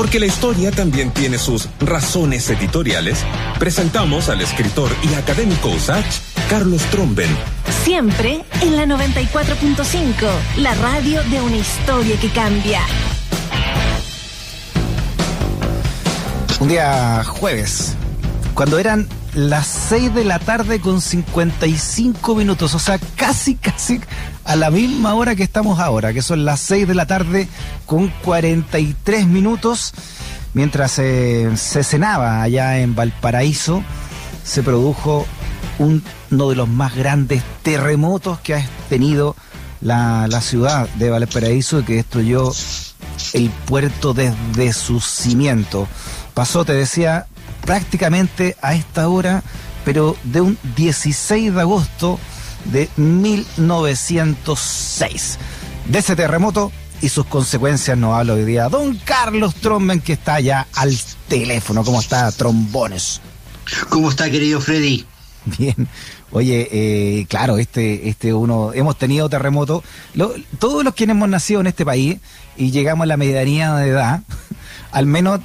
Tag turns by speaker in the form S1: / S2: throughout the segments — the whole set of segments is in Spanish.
S1: Porque la historia también tiene sus razones editoriales, presentamos al escritor y académico USACH, Carlos Tromben.
S2: Siempre en la 94.5, la radio de una historia que cambia.
S3: Un día jueves, cuando eran las 6 de la tarde con 55 minutos, o sea, casi, casi a la misma hora que estamos ahora, que son las 6 de la tarde con 43 minutos, mientras se cenaba allá en Valparaíso, se produjo uno de los más grandes terremotos que ha tenido la, la ciudad de Valparaíso y que destruyó el puerto desde su cimiento. Pasó, te decía, prácticamente a esta hora, pero de un 16 de agosto de 1906. De ese terremoto y sus consecuencias nos habla hoy día don Carlos Tromben, que está ya al teléfono. ¿Cómo está, Trombones?
S4: ¿Cómo está, querido Freddy?
S3: Bien. Oye, eh, claro, este, este uno, hemos tenido terremotos. todos los quienes hemos nacido en este país y llegamos a la medianía de edad, al menos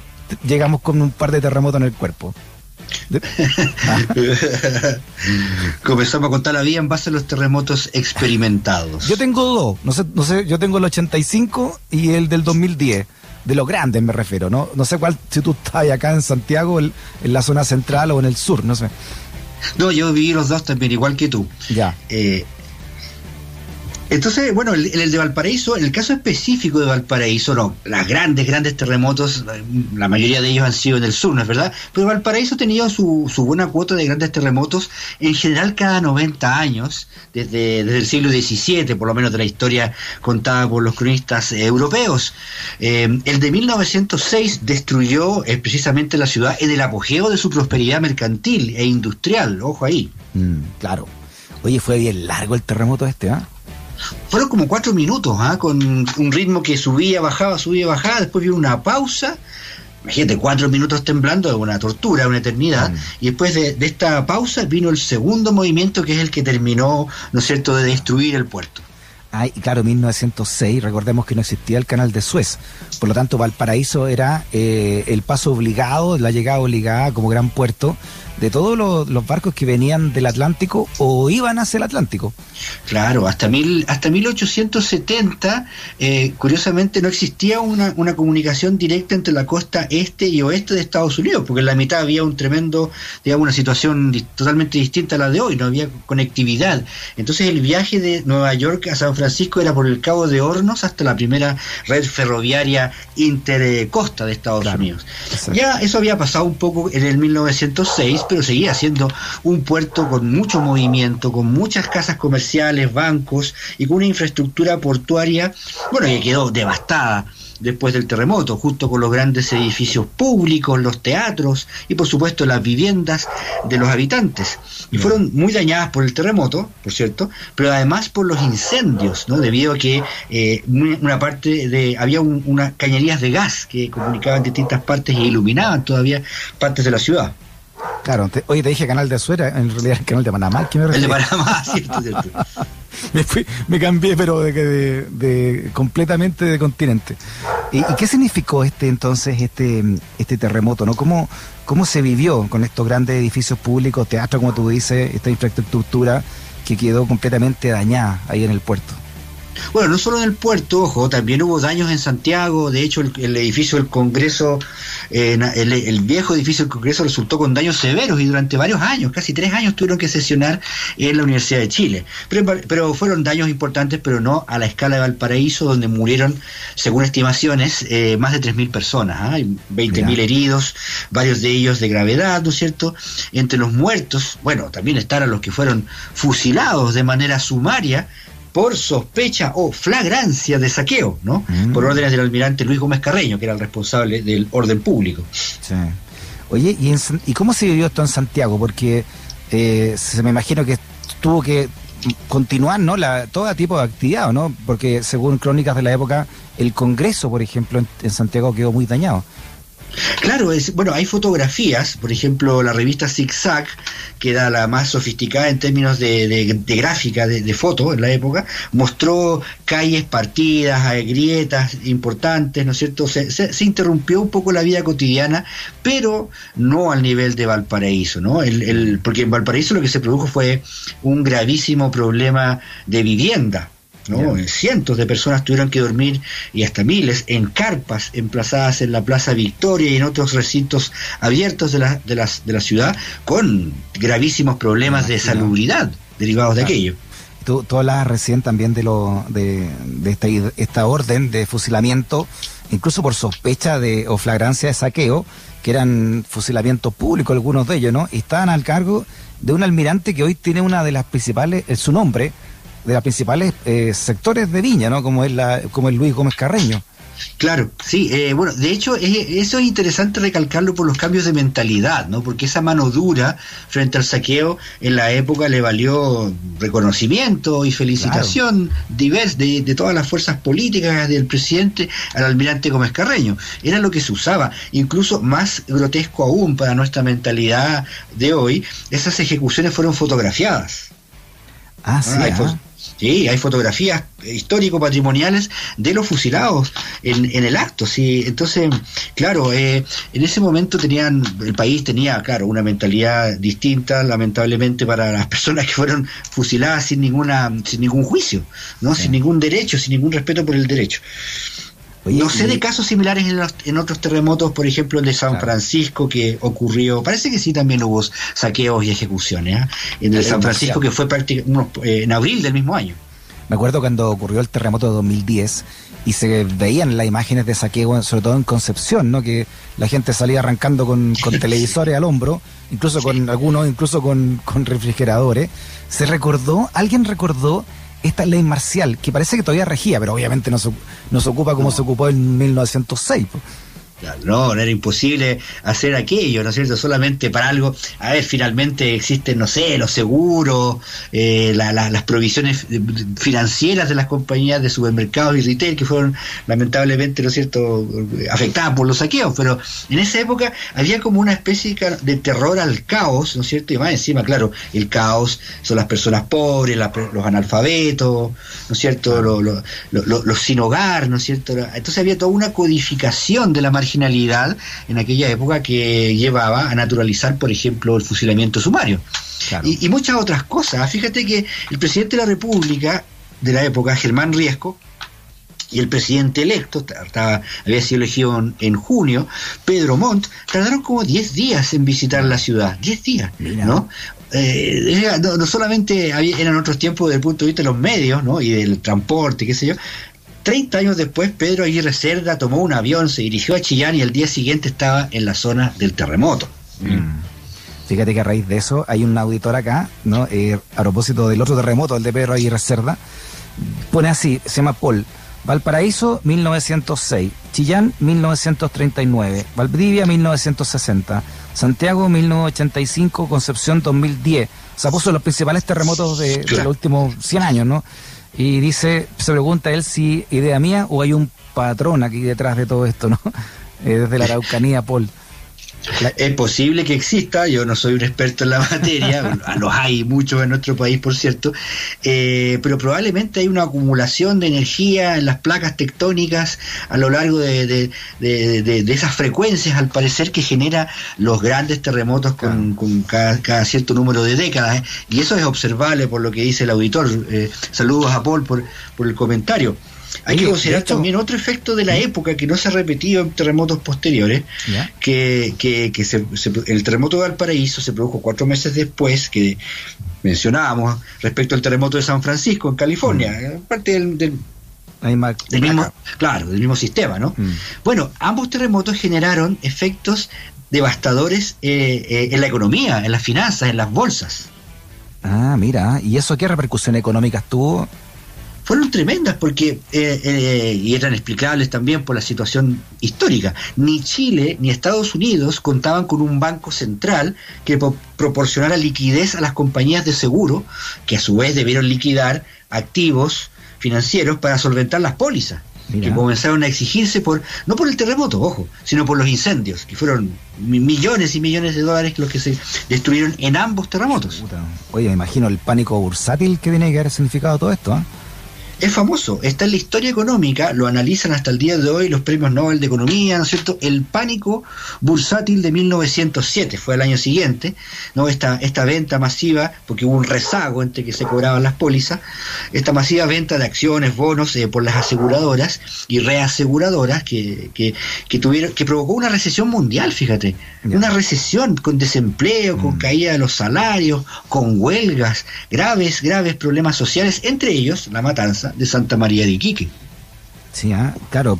S3: llegamos con un par de terremotos en el cuerpo.
S4: Comenzamos a contar la vida en base a los terremotos experimentados.
S3: Yo tengo dos, no sé, no sé, yo tengo el 85 y el del 2010. De los grandes me refiero, ¿no? No sé cuál, si tú estás acá en Santiago, en la zona central o en el sur, no sé.
S4: No, yo viví los dos también, igual que tú.
S3: Ya.
S4: Eh, entonces, bueno, en el, de Valparaíso, en el caso específico de Valparaíso, no, las grandes, grandes terremotos, la mayoría de ellos han sido en el sur, ¿no es verdad? Pero Valparaíso ha tenido su, buena cuota de grandes terremotos, en general cada 90 años, desde, desde el siglo XVII, por lo menos de la historia contada por los cronistas europeos. Eh, el de 1906 destruyó eh, precisamente la ciudad en el apogeo de su prosperidad mercantil e industrial, ojo ahí.
S3: Mm, claro. Oye, fue bien largo el terremoto este, ¿ah?
S4: Fueron como cuatro minutos, ¿ah? con un ritmo que subía, bajaba, subía, bajaba, después vino una pausa. Imagínate, cuatro minutos temblando, es una tortura, una eternidad. Mm. Y después de, esta pausa vino el segundo movimiento, que es el que terminó, ¿no es cierto?, de destruir el puerto.
S3: Ay, claro, 1906, recordemos que no existía el canal de Suez. Por lo tanto, Valparaíso era eh, el paso obligado, la llegada obligada como gran puerto de todos los, barcos que venían del Atlántico o iban hacia el Atlántico.
S4: Claro, hasta, mil, hasta 1870, eh, curiosamente, no existía una, una, comunicación directa entre la costa este y oeste de Estados Unidos, porque en la mitad había un tremendo, digamos, una situación totalmente distinta a la de hoy, no había conectividad. Entonces el viaje de Nueva York a San Francisco era por el Cabo de Hornos hasta la primera red ferroviaria intercosta de Estados Unidos. Ya eso había pasado un poco en el 1906, pero seguía siendo un puerto con mucho movimiento, con muchas casas comerciales, bancos y con una infraestructura portuaria, bueno, que quedó devastada después del terremoto, junto con los grandes edificios públicos, los teatros y por supuesto las viviendas de los habitantes. Y fueron muy dañadas por el terremoto, por cierto, pero además por los incendios, ¿no? debido a que eh, una parte de había unas cañerías de gas que comunicaban distintas partes e iluminaban todavía partes de la ciudad.
S3: Claro, oye, te dije canal de Azuera, en realidad el canal de Panamá.
S4: ¿qué me el de Panamá, cierto, cierto.
S3: me, fui, me cambié, pero de, de, de completamente de continente. ¿Y, qué significó este entonces, este, este terremoto? ¿no? ¿Cómo, ¿Cómo se vivió con estos grandes edificios públicos, teatro, como tú dices, esta infraestructura que quedó completamente dañada ahí en el puerto?
S4: Bueno, no solo en el puerto, ojo, también hubo daños en Santiago, de hecho el, edificio del Congreso, eh, el, viejo edificio del Congreso resultó con daños severos y durante varios años, casi tres años tuvieron que sesionar en la Universidad de Chile. Pero, fueron daños importantes, pero no a la escala de Valparaíso, donde murieron, según estimaciones, eh, más de 3.000 personas, ¿ah? hay 20.000 heridos, varios de ellos de gravedad, ¿no es cierto? Entre los muertos, bueno, también están los que fueron fusilados de manera sumaria, por sospecha o flagrancia de saqueo, ¿no? Mm. Por órdenes del almirante Luis Gómez Carreño, que era el responsable del orden público.
S3: Sí. Oye, ¿y, cómo se vivió esto en Santiago? Porque eh, se me imagino que tuvo que continuar, ¿no? La, todo tipo de actividad, ¿no? Porque según crónicas de la época, el Congreso, por ejemplo, en Santiago quedó muy dañado.
S4: Claro, es, bueno, hay fotografías, por ejemplo, la revista Zigzag, que era la más sofisticada en términos de, gráfica, de, foto en la época, mostró calles partidas, grietas importantes, ¿no es cierto? Se, se, interrumpió un poco la vida cotidiana, pero no al nivel de Valparaíso, ¿no? El, el, porque en Valparaíso lo que se produjo fue un gravísimo problema de vivienda ¿no? Cientos de personas tuvieron que dormir y hasta miles en carpas emplazadas en la Plaza Victoria y en otros recintos abiertos de la, de las, de la ciudad con gravísimos problemas de salubridad derivados de aquello.
S3: Tú, tú hablabas recién también de, lo, de, de esta, esta orden de fusilamiento, incluso por sospecha de o flagrancia de saqueo, que eran fusilamientos públicos algunos de ellos, ¿no? Y estaban al cargo de un almirante que hoy tiene una de las principales, su nombre, de los principales eh, sectores de Viña, ¿no? Como es, la, como es Luis Gómez Carreño.
S4: Claro, sí, eh, bueno, de hecho eso es interesante recalcarlo por los cambios de mentalidad, ¿no? Porque esa mano dura frente al saqueo en la época le valió reconocimiento y felicitación divers de, de, todas las fuerzas políticas del presidente al almirante Gómez Carreño. Era lo que se usaba, incluso más grotesco aún para nuestra mentalidad de hoy, esas ejecuciones fueron fotografiadas.
S3: Ah, sí.
S4: Ah, Sí, hay fotografías histórico-patrimoniales de los fusilados en, en, el acto. Sí. Entonces, claro, eh, en ese momento tenían, el país tenía, claro, una mentalidad distinta, lamentablemente, para las personas que fueron fusiladas sin ninguna, sin ningún juicio, ¿no? Sin ningún derecho, sin ningún respeto por el derecho no sé de casos similares en, otros terremotos, por ejemplo el de San Francisco que ocurrió, parece que sí también hubo saqueos y ejecuciones, ¿eh? en el San Francisco que fue prácticamente eh, en abril del mismo año.
S3: Me acuerdo cuando ocurrió el terremoto de 2010 y se veían las imágenes de saqueo, sobre todo en Concepción, ¿no? Que la gente salía arrancando con, televisores al hombro, incluso con algunos, incluso con, con refrigeradores. Se recordó, alguien recordó esta ley marcial, que parece que todavía regía, pero obviamente no se, no se ocupa como se ocupó en 1906.
S4: No, no era imposible hacer aquello, ¿no es cierto? Solamente para algo. A ver, finalmente existen, no sé, los seguros, eh, las provisiones financieras de las compañías de supermercados y retail que fueron lamentablemente, ¿no es cierto?, afectadas por los saqueos. Pero en esa época había como una especie de terror al caos, ¿no es cierto? Y más encima, claro, el caos son las personas pobres, los analfabetos, ¿no es cierto?, los, sin hogar, ¿no es cierto? Entonces había toda una codificación de la marginalidad en aquella época que llevaba a naturalizar, por ejemplo, el fusilamiento sumario. Y, muchas otras cosas. Fíjate que el presidente de la República de la época, Germán Riesco, y el presidente electo, estaba, había sido elegido en, junio, Pedro Montt, tardaron como 10 días en visitar la ciudad. 10 días, ¿no? Eh, no, solamente eran otros tiempos desde el punto de vista de los medios ¿no? y del transporte, qué sé yo, 30 años después, Pedro Aguirre Cerda tomó un avión, se dirigió a Chillán y el día siguiente estaba en la zona del terremoto.
S3: Mm. Fíjate que a raíz de eso hay un auditor acá, ¿no? Eh, a propósito del otro terremoto, el de Pedro Aguirre Cerda, pone así, se llama Paul. Valparaíso, 1906. Chillán, 1939. Valdivia, 1960. Santiago, 1985. Concepción, 2010. O sea, puso los principales terremotos de, de los últimos 100 años, ¿no? Y dice, se pregunta él si idea mía o hay un patrón aquí detrás de todo esto, ¿no? Eh, desde la Araucanía, Paul.
S4: Es posible que exista, yo no soy un experto en la materia, los hay muchos en nuestro país, por cierto, eh, pero probablemente hay una acumulación de energía en las placas tectónicas a lo largo de, esas frecuencias, al parecer, que genera los grandes terremotos con, cada, cierto número de décadas. ¿eh? Y eso es observable por lo que dice el auditor. Eh, saludos a Paul por, por el comentario. Hay que considerar también otro efecto de la época que no se ha repetido en terremotos posteriores, que, que, el terremoto de Valparaíso se produjo cuatro meses después, que mencionábamos respecto al terremoto de San Francisco en California, mm. parte del, mismo, claro, del mismo sistema, ¿no? Mm. Bueno, ambos terremotos generaron efectos devastadores eh, eh, en la economía, en las finanzas, en las bolsas.
S3: Ah, mira, ¿y eso qué repercusiones económicas tuvo?
S4: Fueron tremendas porque eh, eh, y eran explicables también por la situación histórica. Ni Chile ni Estados Unidos contaban con un banco central que proporcionara liquidez a las compañías de seguro, que a su vez debieron liquidar activos financieros para solventar las pólizas. que comenzaron a exigirse por, no por el terremoto, ojo, sino por los incendios, que fueron millones y millones de dólares los que se destruyeron en ambos terremotos.
S3: Oye, me imagino el pánico bursátil que tiene que haber significado todo esto. ¿eh?
S4: Es famoso, está en la historia económica, lo analizan hasta el día de hoy los premios Nobel de Economía, ¿no es cierto? El pánico bursátil de 1907 fue el año siguiente, ¿no? Esta, esta venta masiva, porque hubo un rezago entre que se cobraban las pólizas, esta masiva venta de acciones, bonos eh, por las aseguradoras y reaseguradoras que, que, que, tuvieron, que provocó una recesión mundial, fíjate, una recesión con desempleo, con mm. caída de los salarios, con huelgas, graves, graves problemas sociales, entre ellos la matanza de Santa María de Iquique.
S3: Sí, ah, claro,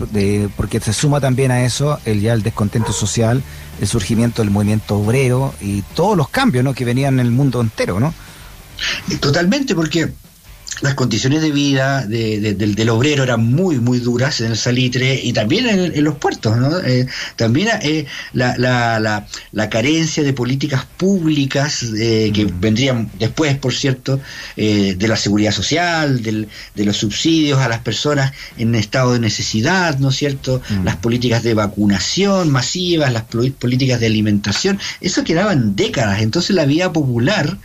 S3: porque se suma también a eso el ya el descontento social, el surgimiento del movimiento obrero y todos los cambios ¿no? que venían en el mundo entero, ¿no?
S4: Totalmente, porque las condiciones de vida del, obrero eran muy, muy duras en el salitre y también en, los puertos. ¿no? Eh, también eh, la, la, la, carencia de políticas públicas eh, que mm. vendrían después, por cierto, de la seguridad social, del, de los subsidios a las personas en estado de necesidad, ¿no es cierto? Mm. Las políticas de vacunación masivas, las políticas de alimentación, eso quedaban décadas. Entonces la vida popular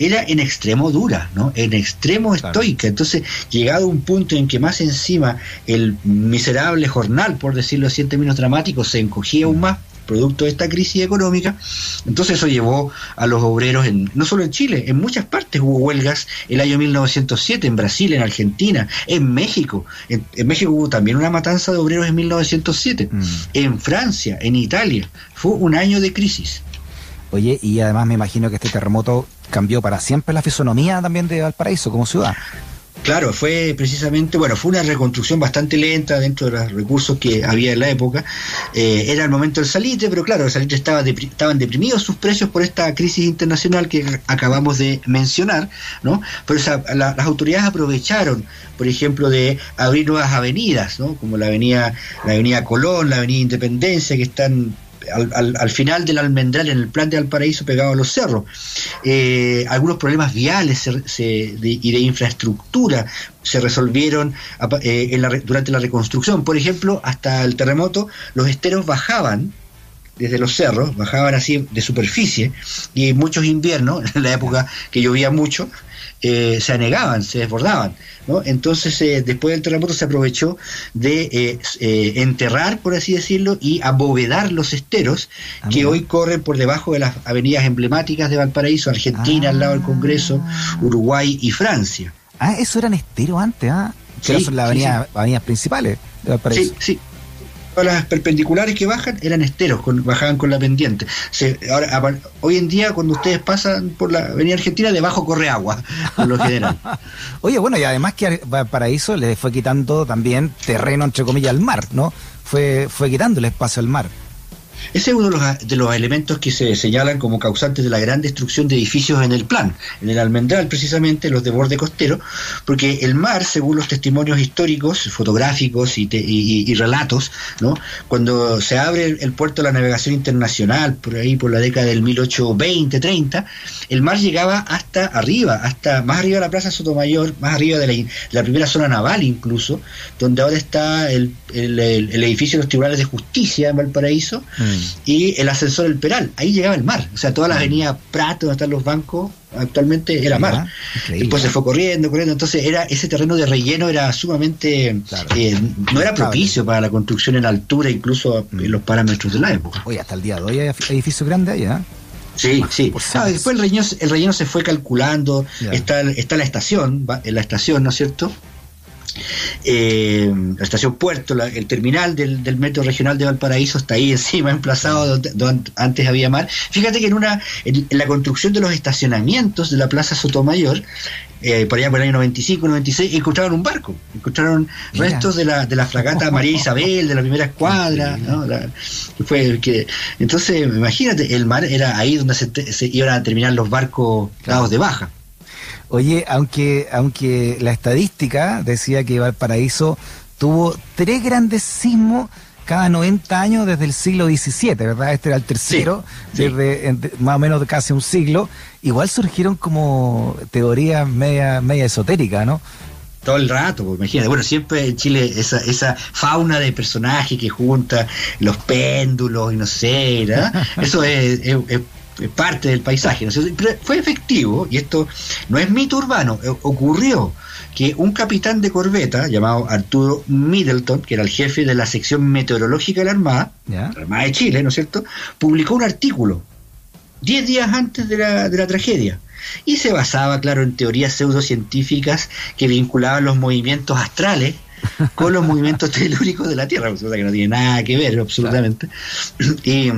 S4: era en extremo dura, ¿no? En extremo estoica. Entonces, llegado a un punto en que más encima el miserable jornal, por decirlo así en términos dramáticos, se encogía aún más producto de esta crisis económica, entonces eso llevó a los obreros, en, no solo en Chile, en muchas partes hubo huelgas el año 1907, en Brasil, en Argentina, en México, en, México hubo también una matanza de obreros en 1907, mm. en Francia, en Italia, fue un año de crisis.
S3: Oye, y además me imagino que este terremoto cambió para siempre la fisonomía también de Valparaíso como ciudad.
S4: Claro, fue precisamente, bueno, fue una reconstrucción bastante lenta dentro de los recursos que había en la época. Eh, era el momento del salitre, pero claro, el salitre estaba estaban deprimidos sus precios por esta crisis internacional que acabamos de mencionar, ¿no? Pero las autoridades aprovecharon, por ejemplo, de abrir nuevas avenidas, ¿no? Como la avenida, la avenida Colón, la avenida Independencia, que están al, al, final del almendral, en el plan de Valparaíso pegado a los cerros. Eh, algunos problemas viales y de infraestructura se resolvieron eh, durante la reconstrucción. Por ejemplo, hasta el terremoto, los esteros bajaban desde los cerros, bajaban así de superficie, y muchos inviernos, en la época que llovía mucho, eh, se anegaban, se desbordaban. ¿no? Entonces, eh, después del terremoto se aprovechó de eh, enterrar, por así decirlo, y abovedar los esteros ah, que hoy corren por debajo de las avenidas emblemáticas de Valparaíso, Argentina, al lado del Congreso, ah. Uruguay y Francia.
S3: Ah, eso eran esteros antes, ¿ah? Sí, son las avenidas, principales de Valparaíso.
S4: Sí, sí las perpendiculares que bajan eran esteros, bajaban con la pendiente. ahora, hoy en día, cuando ustedes pasan por la Avenida Argentina, debajo corre agua, por lo general.
S3: Oye, bueno, y además que para eso le fue quitando también terreno, entre comillas, al mar, ¿no? Fue, fue quitando el espacio al mar.
S4: Ese es uno de los, elementos que se señalan como causantes de la gran destrucción de edificios en el plan, en el Almendral precisamente, los de borde costero, porque el mar, según los testimonios históricos, fotográficos y, relatos, ¿no? cuando se abre el, puerto de la navegación internacional, por ahí por la década del 1820-30, el mar llegaba hasta arriba, hasta más arriba de la Plaza Sotomayor, más arriba de la, primera zona naval incluso, donde ahora está el, edificio de los tribunales de justicia en Valparaíso. Mm y el ascensor El Peral, ahí llegaba el mar, o sea, toda la avenida Prato, donde están los bancos, actualmente era mar. Después se fue corriendo, corriendo, entonces era ese terreno de relleno era sumamente, eh, no era propicio para la construcción en altura, incluso en mm. los parámetros de la época.
S3: Oye, hasta el día de hoy hay edificios grandes allá. ¿eh?
S4: Sí, sí. Ah, después el relleno, el relleno se fue calculando, está, está la estación, en la estación, ¿no es cierto? Eh, la estación Puerto, el terminal del, metro regional de Valparaíso está ahí encima, emplazado donde, antes había mar. Fíjate que en una en, la construcción de los estacionamientos de la Plaza Sotomayor, eh, por allá por el año 95, 96, encontraron un barco, encontraron restos de la, de la fragata María Isabel, de la primera escuadra, ¿no? fue que, entonces, imagínate, el mar era ahí donde se, iban a terminar los barcos dados de baja.
S3: Oye, aunque, aunque la estadística decía que Valparaíso tuvo tres grandes sismos cada 90 años desde el siglo XVII, ¿verdad? Este era el tercero, desde más o menos de casi un siglo. Igual surgieron como teorías media, media esotéricas, ¿no?
S4: todo el rato, pues, imagínate. Bueno, siempre en Chile esa, esa fauna de personajes que junta los péndulos y no sé, ¿verdad? eso es, parte del paisaje. ¿no? Pero fue efectivo, y esto no es mito urbano, eh, ocurrió que un capitán de corbeta llamado Arturo Middleton, que era el jefe de la sección meteorológica de la Armada, la Armada de Chile, ¿no es cierto?, publicó un artículo diez días antes de la, de la tragedia y se basaba, claro, en teorías pseudocientíficas que vinculaban los movimientos astrales con los movimientos telúricos de la Tierra, que no tiene nada que ver absolutamente. Y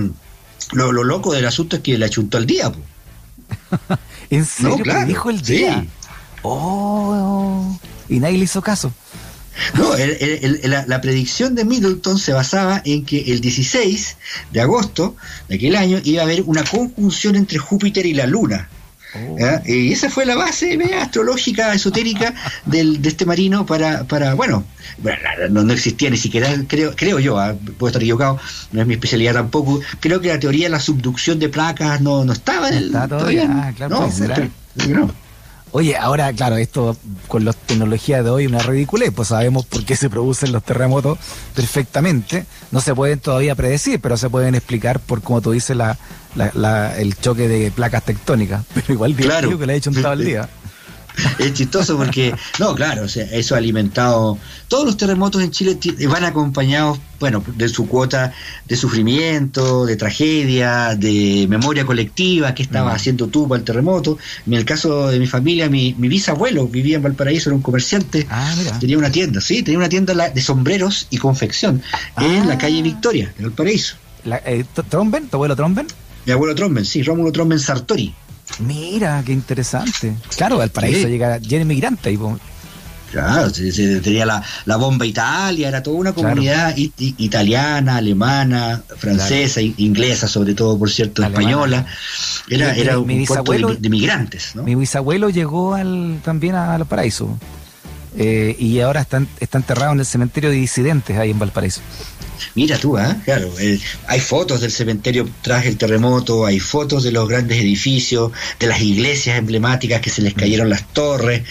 S4: lo, loco del asunto es que le achuntó al día.
S3: ¿En serio? No, dijo el día? Oh, y nadie le hizo caso.
S4: No, la, predicción de Middleton se basaba en que el 16 de agosto de aquel año iba a haber una conjunción entre Júpiter y la Luna. Oh. Y esa fue la base astrológica, esotérica del, de este marino para, para bueno, no, no, existía ni siquiera, creo, creo yo, ¿ah? puedo estar equivocado, no es mi especialidad tampoco, creo que la teoría de la subducción de placas no, no estaba en el...
S3: Está todavía, ah, claro, no, Oye, ahora, claro, esto con la tecnología de hoy una ridiculez, pues sabemos por qué se producen los terremotos perfectamente. No se pueden todavía predecir, pero se pueden explicar por, como tú dices, la, la, el choque de placas tectónicas. Pero igual claro. que le ha hecho un tal día
S4: es chistoso porque, no, claro, o sea, eso ha alimentado. Todos los terremotos en Chile van acompañados, bueno, de su cuota de sufrimiento, de tragedia, de memoria colectiva, que estaba mm. haciendo tú para el terremoto. En el caso de mi familia, mi, bisabuelo vivía en Valparaíso, era un comerciante, ah, tenía una tienda, sí, tenía una tienda de sombreros y confección en la calle ah. Victoria, en Valparaíso.
S3: La, eh, ¿Tromben? ¿Tu abuelo Tromben?
S4: Mi abuelo Tromben, sí, Rómulo Tromben Sartori.
S3: Mira, qué interesante. Claro, al paraíso llega lleno inmigrante y
S4: Claro, se, tenía la, bomba Italia, era toda una comunidad italiana, alemana, francesa, inglesa, sobre todo, por cierto, española. Era, era un puerto de, migrantes.
S3: Mi bisabuelo llegó al, también al paraíso eh, y ahora está, está enterrado en el cementerio de disidentes ahí en Valparaíso.
S4: Mira tú, ¿eh? claro, hay fotos del cementerio tras el terremoto, hay fotos de los grandes edificios, de las iglesias emblemáticas que se les cayeron las torres.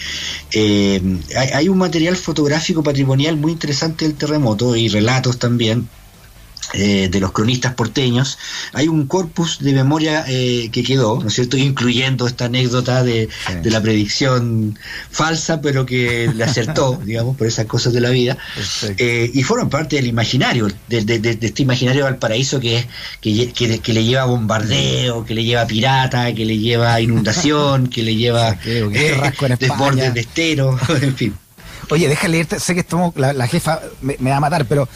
S4: Eh, hay, hay, un material fotográfico patrimonial muy interesante del terremoto y relatos también. Eh, de los cronistas porteños, hay un corpus de memoria eh, que quedó, ¿no es cierto?, incluyendo esta anécdota de, la predicción falsa, pero que le acertó, digamos, por esas cosas de la vida, eh, y fueron parte del imaginario, de, este imaginario Valparaíso que, que, que, le lleva bombardeo, que le lleva pirata, que le lleva inundación, que le lleva desbordes de estero, en fin.
S3: Oye, déjale leerte, sé que estamos, la, jefa me, me va a matar, pero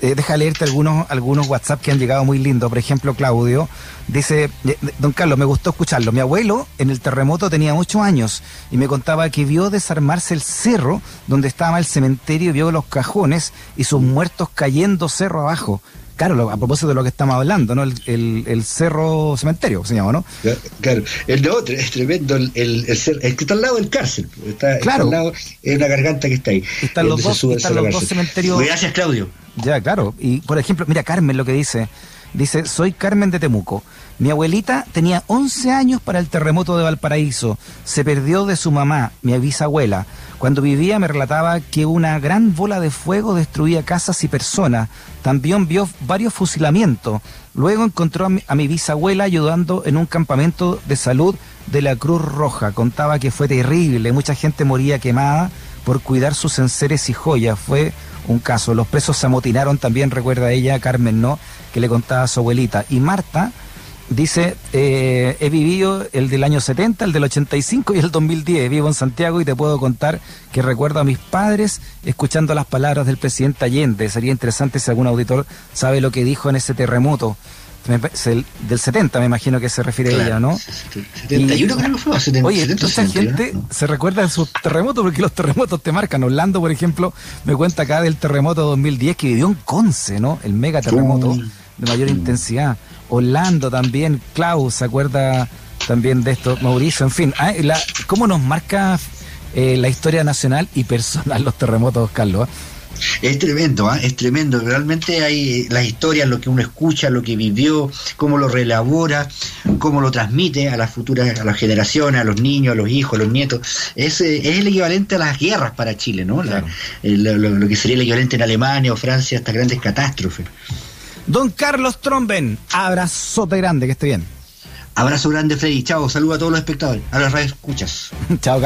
S3: eh, deja leerte algunos, algunos WhatsApp que han llegado muy lindos. Por ejemplo, Claudio dice, don Carlos, me gustó escucharlo. Mi abuelo en el terremoto tenía ocho años y me contaba que vio desarmarse el cerro donde estaba el cementerio, vio los cajones y sus muertos cayendo cerro abajo. Claro, a propósito de lo que estamos hablando, ¿no? El, cerro cementerio, se llama, ¿no?
S4: Claro, el otro es tremendo, el, el, el, que está al lado del cárcel, está, claro. al lado, es una garganta que está ahí.
S3: Están los, dos, están los dos cementerios.
S4: Gracias, Claudio.
S3: Ya, claro. Y, por ejemplo, mira, Carmen lo que dice. Dice, soy Carmen de Temuco. Mi abuelita tenía 11 años para el terremoto de Valparaíso. Se perdió de su mamá, mi bisabuela. Cuando vivía me relataba que una gran bola de fuego destruía casas y personas. También vio varios fusilamientos. Luego encontró a mi, bisabuela ayudando en un campamento de salud de la Cruz Roja. Contaba que fue terrible. Mucha gente moría quemada por cuidar sus enseres y joyas. Fue un caso. Los presos se amotinaron también, recuerda ella, Carmen, ¿no? Que le contaba a su abuelita. Y Marta dice, eh, he vivido el del año 70, el del 85 y el 2010. Vivo en Santiago y te puedo contar que recuerdo a mis padres escuchando las palabras del presidente Allende. Sería interesante si algún auditor sabe lo que dijo en ese terremoto del 70 me imagino que se refiere a ella, ¿no?
S4: 71 creo que fue, 70,
S3: Oye, mucha gente se recuerda de sus terremotos porque los terremotos te marcan. Orlando, por ejemplo, me cuenta acá del terremoto 2010 que vivió en Conce, ¿no? El mega terremoto de mayor intensidad. Orlando también, Klaus, ¿se acuerda también de esto? Mauricio, en fin. Ah, ¿Cómo nos marca eh, la historia nacional y personal los terremotos, Carlos?
S4: Es tremendo, ¿ah? es tremendo. Realmente hay las historias, lo que uno escucha, lo que vivió, cómo lo reelabora, cómo lo transmite a las futuras, a las generaciones, a los niños, a los hijos, a los nietos. Es, es el equivalente a las guerras para Chile, ¿no? La, lo, lo, que sería el equivalente en Alemania o Francia estas grandes catástrofes.
S3: Don Carlos Tromben, abrazote grande, que esté bien.
S4: Abrazo grande, Freddy. Chao, saludo a todos los espectadores, a las redes escuchas.
S3: Chao, Carlos.